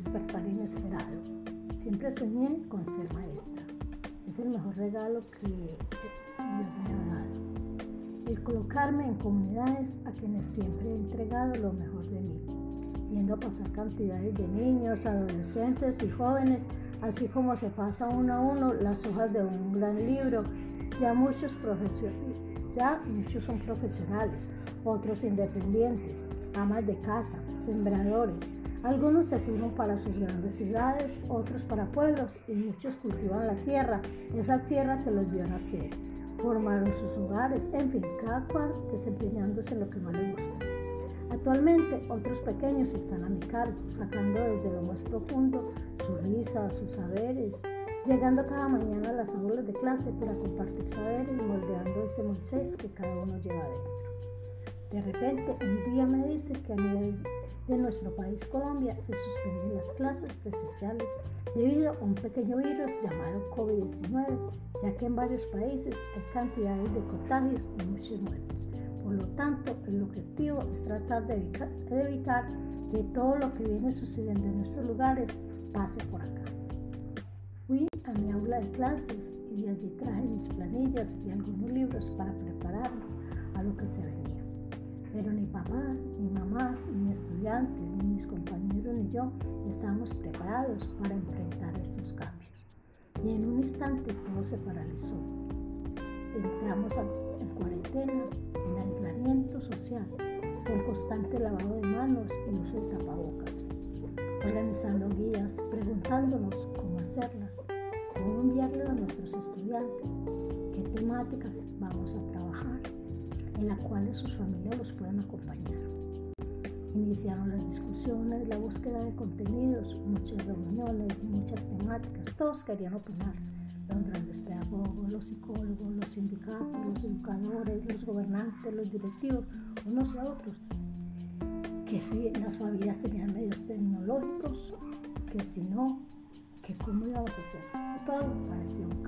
par inesperado. Siempre soñé con ser maestra. Es el mejor regalo que Dios me ha dado. El colocarme en comunidades a quienes siempre he entregado lo mejor de mí, viendo pasar cantidades de niños, adolescentes y jóvenes, así como se pasa uno a uno las hojas de un gran libro. Ya muchos, ya muchos son profesionales, otros independientes, amas de casa, sembradores, algunos se fueron para sus grandes ciudades, otros para pueblos y muchos cultivan la tierra, esa tierra que los vio nacer. Formaron sus hogares, en fin, cada cual desempeñándose lo que más le gusta. Actualmente otros pequeños están a mi cargo, sacando desde lo más profundo su risa, sus saberes, llegando cada mañana a las aulas de clase para compartir saberes y moldeando ese Moisés que cada uno lleva dentro. De repente, un día me dice que a nivel de nuestro país Colombia se suspenden las clases presenciales debido a un pequeño virus llamado COVID-19, ya que en varios países hay cantidades de contagios y muchas muertes. Por lo tanto, el objetivo es tratar de evitar, que todo lo que viene sucediendo en nuestros lugares pase por acá. Fui a mi aula de clases y de allí traje mis planillas y algunos libros para prepararme a lo que se venía. Pero ni papás, ni mamás, ni estudiantes, ni mis compañeros, ni yo estábamos preparados para enfrentar estos cambios. Y en un instante todo se paralizó. Entramos en cuarentena, en aislamiento social, con constante lavado de manos y uso de tapabocas, organizando guías, preguntándonos cómo hacerlas, cómo enviarlas a nuestros estudiantes, qué temáticas vamos a trabajar en la cual sus familias los puedan acompañar. Iniciaron las discusiones, la búsqueda de contenidos, muchas reuniones, muchas temáticas, todos querían opinar. Los grandes pedagogos, los psicólogos, los sindicatos, los educadores, los gobernantes, los directivos, unos y otros. Que si las familias tenían medios tecnológicos, que si no, que cómo íbamos a hacer. Todo caos.